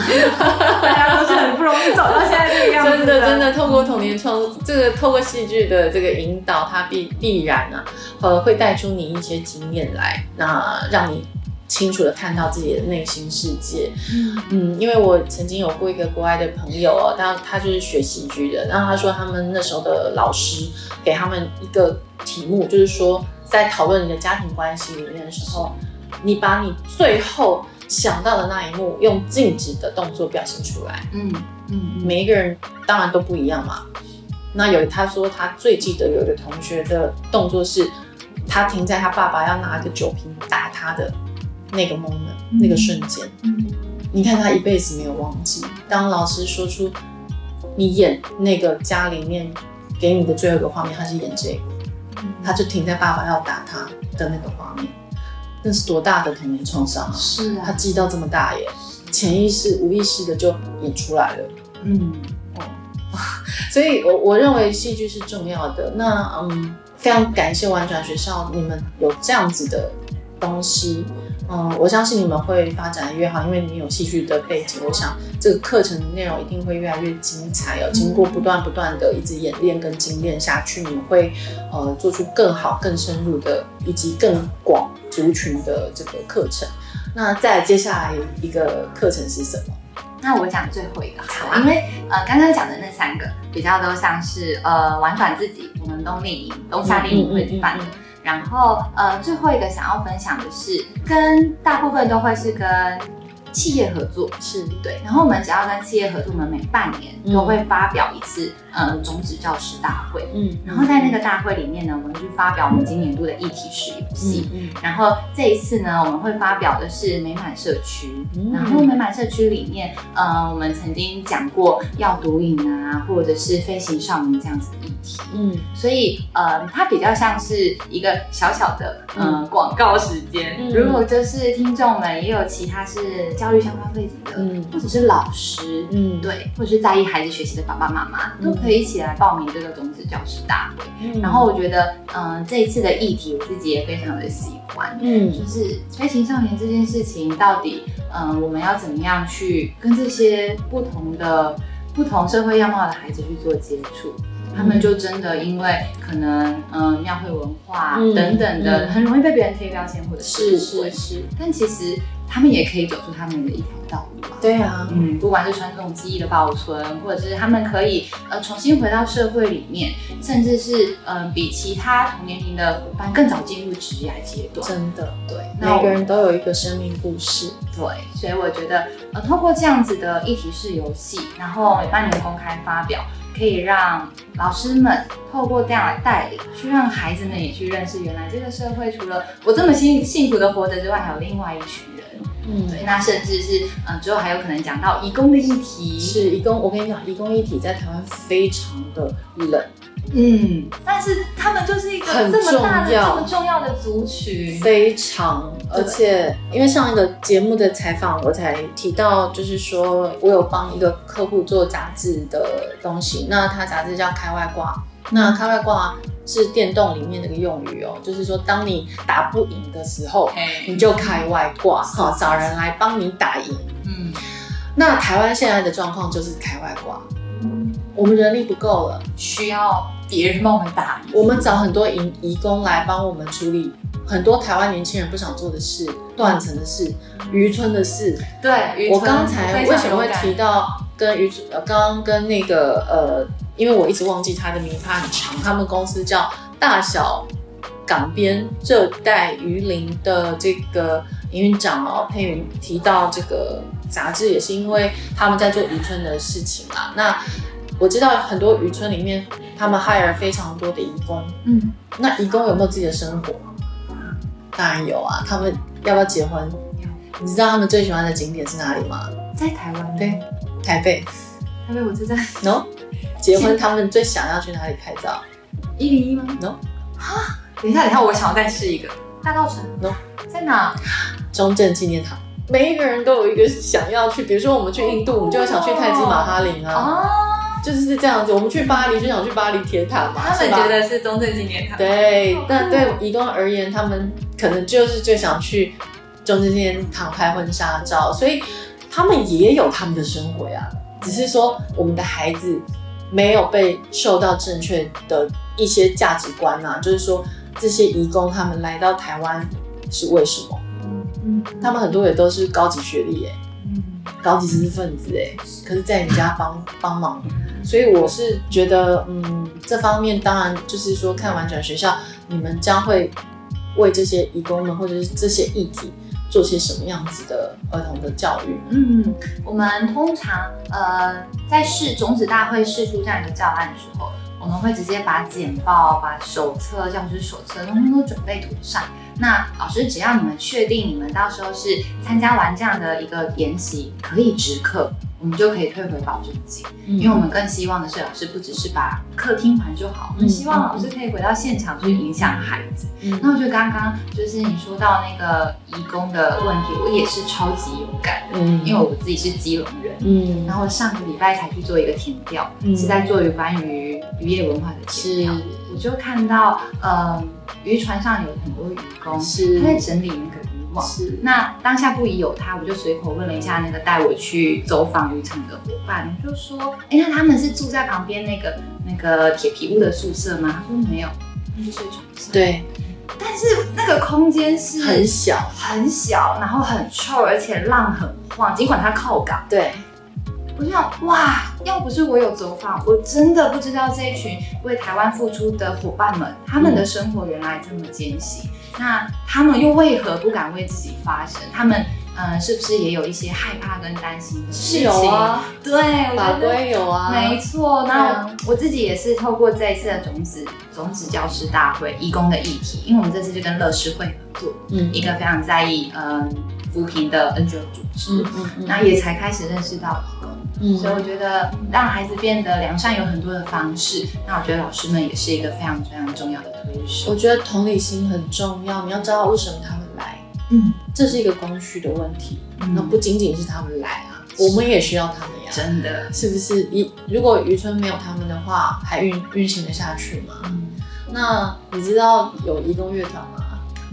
大家都是很不容易走到现在这个样子。真的，真的，透过童年创，这个透过戏剧的这个引导，它必必然啊，呃，会带出你一些经验来，那让你。清楚的看到自己的内心世界，嗯，嗯，因为我曾经有过一个国外的朋友哦，他他就是学戏剧的，然后他说他们那时候的老师给他们一个题目，就是说在讨论你的家庭关系里面的时候，你把你最后想到的那一幕用静止的动作表现出来，嗯嗯，每一个人当然都不一样嘛。那有他说他最记得有一个同学的动作是，他停在他爸爸要拿一个酒瓶打他的。那个 moment，那个瞬间，嗯，你看他一辈子没有忘记。当老师说出你演那个家里面给你的最后一个画面，他是演这个，他就停在爸爸要打他的那个画面，那是多大的童年创伤啊！是啊，他记到这么大耶，潜意识、无意识的就演出来了。嗯，哦，所以我我认为戏剧是重要的。那嗯，非常感谢玩转学校，你们有这样子的东西。嗯，我相信你们会发展的越好，因为你有戏剧的背景。我想这个课程的内容一定会越来越精彩哦。经过不断不断的一直演练跟精炼下去，你们会呃做出更好、更深入的以及更广族群的这个课程。那再接下来一个课程是什么？那我讲最后一个好了，因为呃刚刚讲的那三个比较都像是呃玩转自己，我们冬令营、冬夏令营会办的。嗯嗯嗯嗯然后，呃，最后一个想要分享的是，跟大部分都会是跟。企业合作是对，然后我们只要跟企业合作，我们每半年都会发表一次，嗯、呃，种子教师大会，嗯，然后在那个大会里面呢，我们去发表我们今年度的议题式游戏，嗯，然后这一次呢，我们会发表的是美满社区，嗯、然后美满社区里面，呃，我们曾经讲过要毒瘾啊，或者是飞行少年这样子的议题，嗯，所以呃，它比较像是一个小小的呃广告时间，嗯、如果就是听众们也有其他是。教育相关背景的，嗯，或者是老师，嗯，对，或者是在意孩子学习的爸爸妈妈，嗯、都可以一起来报名这个种子教师大会。嗯、然后我觉得，嗯、呃，这一次的议题我自己也非常的喜欢，嗯，就是飞行少年这件事情，到底，嗯、呃，我们要怎么样去跟这些不同的、不同社会样貌的孩子去做接触？他们就真的因为可能，嗯、呃，庙会文化等等的，嗯嗯、很容易被别人贴标签，或者是是是，但其实。他们也可以走出他们的一条道路吧。对啊，嗯，不管是传统技艺的保存，或者是他们可以呃重新回到社会里面，甚至是嗯、呃、比其他同年龄的伙伴更早进入职业阶段。真的，对，每个人都有一个生命故事。对，所以我觉得呃透过这样子的议题式游戏，然后每半年公开发表，可以让老师们透过这样来带领，去让孩子们也去认识，原来这个社会除了我这么幸幸福的活着之外，还有另外一群人。嗯，对，那甚至是，嗯，最后还有可能讲到移工的议题。是移工，我跟你讲，移工议题在台湾非常的冷，嗯，但是他们就是一个这么大的、这么重要的族群，非常，而且因为上一个节目的采访，我才提到，就是说我有帮一个客户做杂志的东西，那他杂志叫开外挂。那开外挂是电动里面那个用语哦，就是说当你打不赢的时候，你就开外挂，好找人来帮你打赢。嗯，那台湾现在的状况就是开外挂，我们人力不够了，需要别人帮我们打赢。我们找很多移移工来帮我们处理很多台湾年轻人不想做的事，断层的事，渔村的事。对，我刚才为什么会提到跟渔村？呃，刚刚跟那个呃。因为我一直忘记他的名，他很长。他们公司叫大小港边热带鱼鳞的这个营运长哦，佩云提到这个杂志，也是因为他们在做渔村的事情啦。那我知道很多渔村里面，他们 hire 非常多的义工。嗯，那移工有没有自己的生活？当然有啊。他们要不要结婚？你知道他们最喜欢的景点是哪里吗？在台湾。对，台北。台北，我知道。No，结婚他们最想要去哪里拍照？一零一吗？No。哈，等一下，等一下，我想要再试一个大道城。No，在哪？中正纪念堂。每一个人都有一个想要去，比如说我们去印度，我们就会想去泰姬玛哈林啊。哦。就是是这样子，我们去巴黎就想去巴黎铁塔嘛，他们觉得是中正纪念堂。对，但对移工而言，他们可能就是最想去中正纪念堂拍婚纱照，所以他们也有他们的生活呀。只是说，我们的孩子没有被受到正确的一些价值观啊，就是说这些移工他们来到台湾是为什么？嗯，他们很多也都是高级学历哎，嗯，高级知识分子哎，可是在你家帮帮忙。所以我是觉得，嗯，这方面当然就是说，看完转学校，你们将会为这些移工们或者是这些议题做些什么样子的儿童的教育？嗯，我们通常呃在试种子大会试出这样一个教案的时候，我们会直接把简报、把手册、教师手册通通都准备妥善。那老师只要你们确定你们到时候是参加完这样的一个研习可以直课。我们就可以退回保证金，嗯、因为我们更希望的是老师不只是把课听完就好，嗯、我们希望老师可以回到现场去影响孩子。嗯、那我觉得刚刚就是你说到那个移工的问题，我也是超级有感的，嗯、因为我自己是基隆人，嗯，然后上个礼拜才去做一个填调，嗯、是在做有关于渔业文化的填调，是我就看到，嗯，渔船上有很多渔工，是他在整理那个渔网。是，那当下不疑有他，我就随口问了一下那个带我去走访渔场的伙伴，就说：“哎、欸，那他们是住在旁边那个那个铁皮屋的宿舍吗？”他说：“没有，睡床上。”对，但是那个空间是很小很小，然后很臭，而且浪很晃。尽管它靠港，对，我就想哇，要不是我有走访，我真的不知道这一群为台湾付出的伙伴们，他们的生活原来这么艰辛。那他们又为何不敢为自己发声？他们嗯，是不是也有一些害怕跟担心的事情？是有啊，对，法规有啊，没错。那我自己也是透过这一次的种子种子教师大会义工的议题，因为我们这次就跟乐施会合作，嗯，一个非常在意嗯扶贫的 NGO 组织，嗯嗯，那也才开始认识到嗯，所以我觉得让孩子变得良善有很多的方式。那我觉得老师们也是一个非常非常重要的推手。我觉得同理心很重要，你要知道为什么他们来，嗯，这是一个供需的问题，嗯、那不仅仅是他们来啊，我们也需要他们呀，真的，是不是？一如果渔村没有他们的话，还运运行得下去吗？嗯，那你知道有移工乐团吗？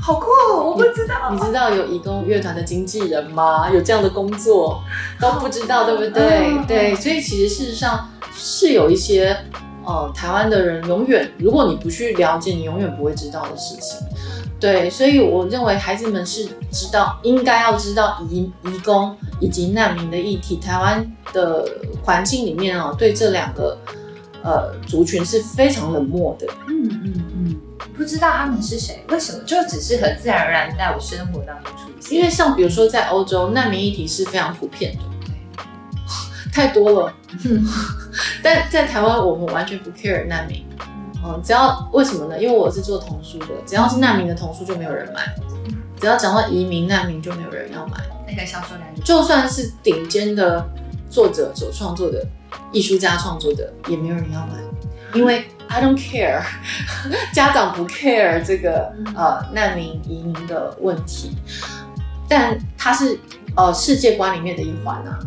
好酷，我不知道。你，你知道有移工乐团的经纪人吗？有这样的工作都不知道，对不对？嗯、对，所以其实事实上是有一些。呃，台湾的人永远，如果你不去了解，你永远不会知道的事情。对，所以我认为孩子们是知道，应该要知道移移工以及难民的议题。台湾的环境里面哦，对这两个呃族群是非常冷漠的。嗯嗯嗯，不知道他们是谁，为什么就只是很自然而然在我生活当中出现？因为像比如说在欧洲，难民议题是非常普遍的。太多了，但在台湾我们完全不 care 难民，嗯，只要为什么呢？因为我是做童书的，只要是难民的童书就没有人买，只要讲到移民难民就没有人要买，那个销售量就算是顶尖的作者所创作的艺术家创作的也没有人要买，因为 I don't care，家长不 care 这个呃难民移民的问题，但它是呃世界观里面的一环啊。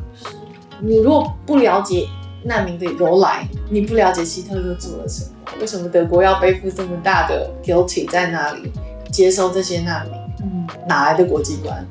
你如果不了解难民的由来，你不了解希特勒做了什么，为什么德国要背负这么大的 guilty 在那里接收这些难民？嗯，哪来的国际观？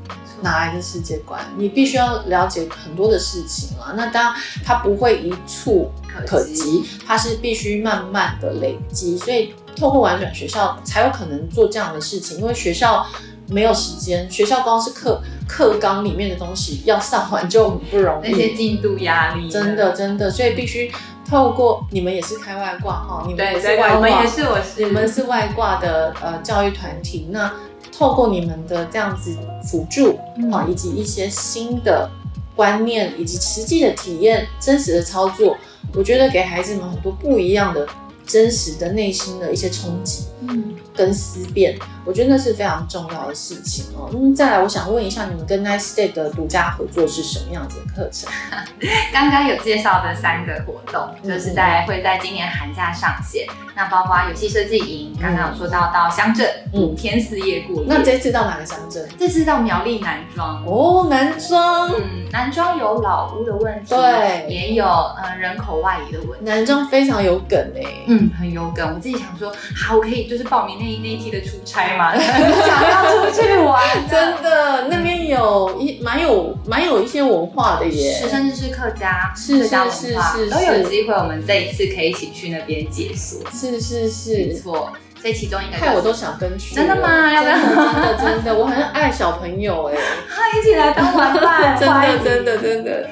哪来的世界观？你必须要了解很多的事情啊。那当然，它不会一触可及，它是必须慢慢的累积。所以，透过玩转学校才有可能做这样的事情，因为学校没有时间，学校光是课。课纲里面的东西要上完就很不容易，那些进度压力，真的真的，所以必须透过你们也是开外挂哈，你们也是外挂，对对对，我们也是，我是，你们是外挂的呃教育团体。那透过你们的这样子辅助啊，嗯、以及一些新的观念，以及实际的体验、真实的操作，我觉得给孩子们很多不一样的。真实的内心的一些冲击，嗯，跟思辨，我觉得那是非常重要的事情哦。嗯，再来，我想问一下，你们跟 Nice Day 的独家合作是什么样子的课程？刚刚有介绍的三个活动，就是在会在今年寒假上线。那包括游戏设计营，刚刚有说到到乡镇五天四夜过夜。那这次到哪个乡镇？这次到苗栗南庄。哦，南庄。嗯，南庄有老屋的问题，对，也有呃人口外移的问题。南庄非常有梗诶。嗯，很有梗。我自己想说，好，我可以就是报名那一那一期的出差嘛，想要出去玩。真的，那边有一蛮有蛮有一些文化的耶，是甚至是客家，是客家文化是是是都有机会。我们这一次可以一起去那边解锁。是是是，没错。在其中一个，害我都想跟去。真的吗？要不要？真的真的，我很爱小朋友哎，他一起来当玩伴，真的真的真的。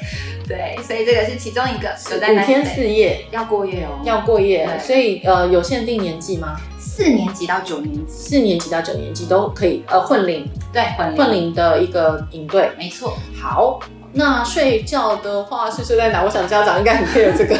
对，所以这个是其中一个，五天四夜要过夜哦，要过夜。所以呃，有限定年纪吗？四年级到九年级，四年级到九年级都可以。呃，混龄，对，混混龄的一个营队，没错。好，那睡觉的话是睡在哪？我想家长应该很 care 这个。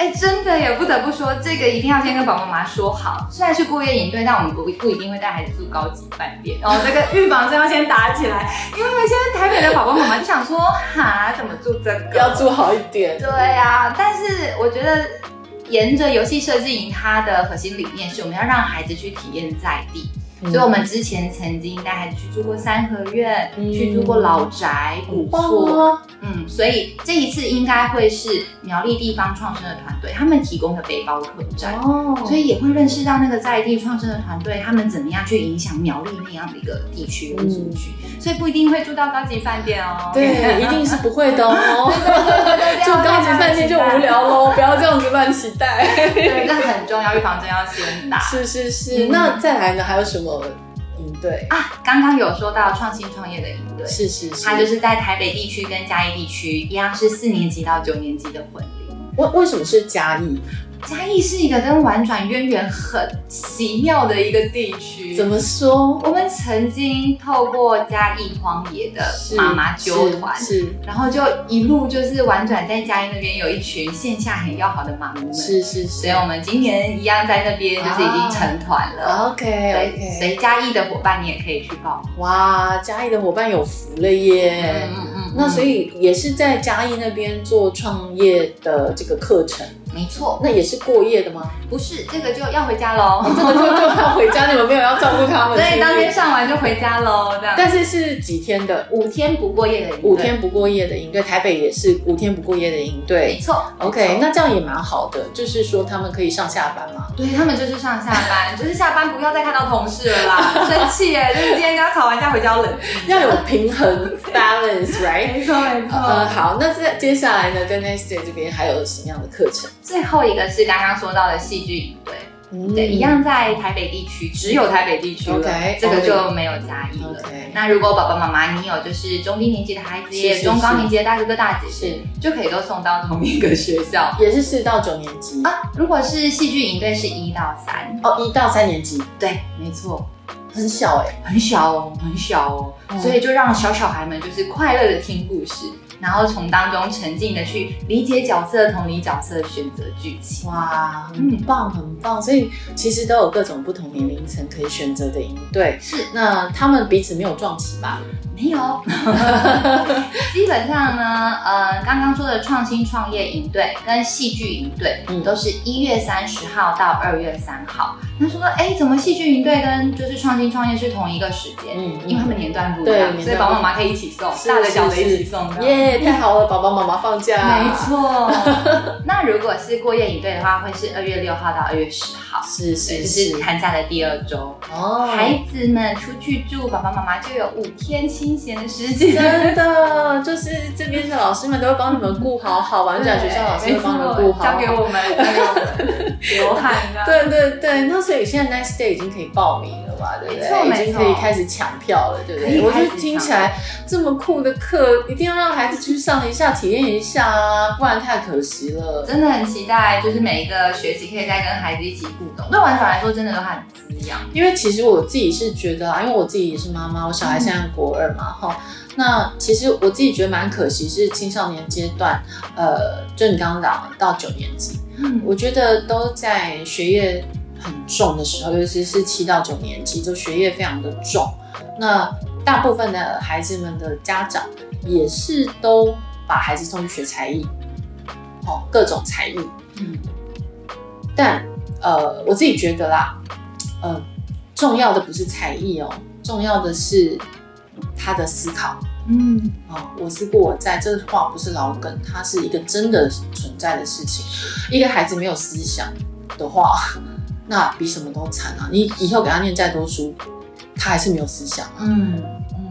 哎，真的也不得不说，这个一定要先跟爸爸妈妈说好。虽然是过夜营队，但我们不不一定会带孩子住高级饭店。然后这个预防针要先打起来，因为现在台北的宝宝妈妈就想说，哈，怎么住这个？要住好一点。对呀，但是我觉得，沿着游戏设计营，它的核心理念是我们要让孩子去体验在地。所以，我们之前曾经带孩子去住过三合院，嗯、去住过老宅、古厝，嗯，所以这一次应该会是苗栗地方创生的团队他们提供的背包客栈。哦，所以也会认识到那个在地创生的团队，他们怎么样去影响苗栗那样的一个地区或族群，所以不一定会住到高级饭店哦，对，一定是不会的哦，住高级饭店就无聊喽，不要这样子乱期待，对，那很重要，预防针要先打，是是是，那再来呢，还有什么？营队啊，刚刚有说到创新创业的营队，是是是，它就是在台北地区跟嘉义地区一样，是四年级到九年级的混龄。为为什么是嘉义？嘉义是一个跟玩转渊源很奇妙的一个地区。怎么说？我们曾经透过嘉义荒野的妈妈纠团，是，然后就一路就是玩转在嘉义那边有一群线下很要好的妈妈们，是是是。所以我们今年一样在那边就是已经成团了。OK OK。所以嘉义的伙伴你也可以去报。哇，嘉义的伙伴有福了耶！嗯嗯。那所以也是在嘉义那边做创业的这个课程。没错，那也是过夜的吗？不是，这个就要回家喽。这个就就要回家，你们没有要照顾他们，所以当天上完就回家喽。这样。但是是几天的？五天不过夜的营队。五天不过夜的营队，台北也是五天不过夜的营队。没错。OK，那这样也蛮好的，就是说他们可以上下班嘛。对，他们就是上下班，就是下班不要再看到同事了啦，生气哎，就是今天刚吵完架回家冷静，要有平衡 balance，right？没错没错。呃，好，那这接下来呢，跟 Day 这边还有什么样的课程？最后一个是刚刚说到的戏剧营队，嗯、对，一样在台北地区，只有台北地区，okay, 这个就没有嘉义了。Okay. 那如果爸爸妈妈你有就是中低年级的孩子，也中高年级的大哥哥大姐姐，是。就可以都送到同一个学校，也是四到九年级。啊。如果是戏剧营队是一到三。哦，一到三年级，对，没错，很小哎、欸，很小哦，很小哦，嗯、所以就让小小孩们就是快乐的听故事。然后从当中沉浸的去理解角色、同理角色、选择剧情，哇，很棒，很棒。所以其实都有各种不同年龄层可以选择的营队。是，那他们彼此没有撞期吧？没有，基本上呢，呃，刚刚说的创新创业营队跟戏剧营队，嗯，都是一月三十号到二月三号。他说，哎，怎么戏剧营队跟就是创新创业是同一个时间？嗯，因为他们年段不一样，所以爸爸妈妈可以一起送，大的小的一起送。耶，太好了，爸爸妈妈放假。没错。那如果是过夜营队的话，会是二月六号到二月十号，是是是寒假的第二周。哦，孩子们出去住，爸爸妈妈就有五天期。清闲的时间，真的就是这边的老师们都会帮你们顾好好，玩转学校老师会帮你们顾好，交给我们，交给我们流汗。对对对，那所以现在 Nice Day 已经可以报名了吧？对不对？已经可以开始抢票了，对不对？我觉得听起来这么酷的课，一定要让孩子去上一下，体验一下啊，不然太可惜了。真的，很期待，就是每一个学期可以再跟孩子一起互动。对玩转来说，真的都很滋养。因为其实我自己是觉得啊，因为我自己也是妈妈，我小孩现在国二嘛，哈、嗯。那其实我自己觉得蛮可惜，是青少年阶段，呃，就你刚刚讲到九年级，嗯，我觉得都在学业很重的时候，尤其是七到九年级，就学业非常的重。那大部分的孩子们的家长也是都把孩子送去学才艺，哦，各种才艺，嗯。但呃，我自己觉得啦，呃，重要的不是才艺哦，重要的是他的思考。嗯，哦，我思故我在，这个话不是老梗，它是一个真的存在的事情。一个孩子没有思想的话，那比什么都惨啊！你以后给他念再多书，他还是没有思想啊。嗯，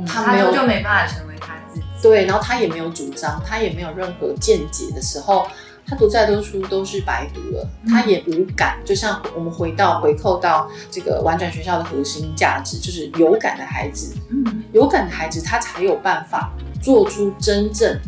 他没有他就没办法成为他自己。对，然后他也没有主张，他也没有任何见解的时候。他读再多书都是白读了，他也无感。就像我们回到回扣到这个玩转学校的核心价值，就是有感的孩子。嗯，有感的孩子他才有办法做出真正。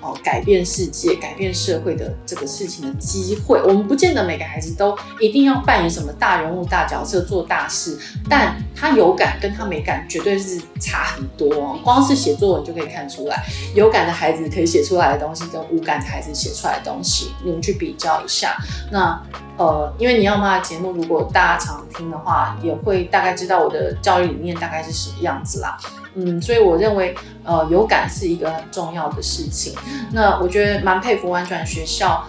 哦，改变世界、改变社会的这个事情的机会，我们不见得每个孩子都一定要扮演什么大人物、大角色、做大事，但他有感跟他没感绝对是差很多哦。光是写作文就可以看出来，有感的孩子可以写出来的东西跟无感的孩子写出来的东西，你们去比较一下。那呃，因为你要妈的节目，如果大家常听的话，也会大概知道我的教育理念大概是什么样子啦。嗯，所以我认为，呃，有感是一个很重要的事情。那我觉得蛮佩服玩转学校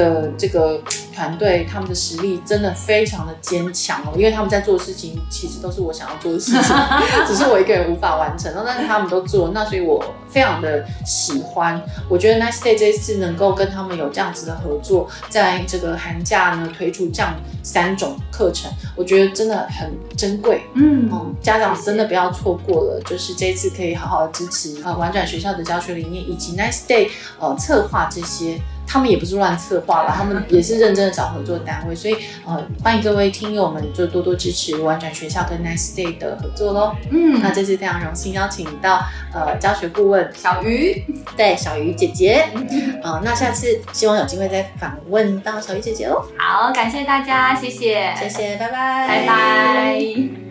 的这个团队，他们的实力真的非常的坚强哦，因为他们在做的事情其实都是我想要做的事情，只是我一个人无法完成。但是他们都做，那所以我非常的喜欢。我觉得 Nice Day 这一次能够跟他们有这样子的合作，在这个寒假呢推出这样三种课程，我觉得真的很珍贵。嗯，嗯，家长真的不要错过了，就是这一次可以好好的支持呃玩转学校的教学理念，以及 Nice Day 呃策划这些。他们也不是乱策划了，他们也是认真的找合作单位，所以呃，欢迎各位听友们就多多支持玩转学校跟 Nice Day 的合作喽。嗯，那这次非常荣幸邀请到呃教学顾问小鱼，对小鱼姐姐，呃，那下次希望有机会再访问到小鱼姐姐哦。好，感谢大家，谢谢，谢谢，拜拜，拜拜。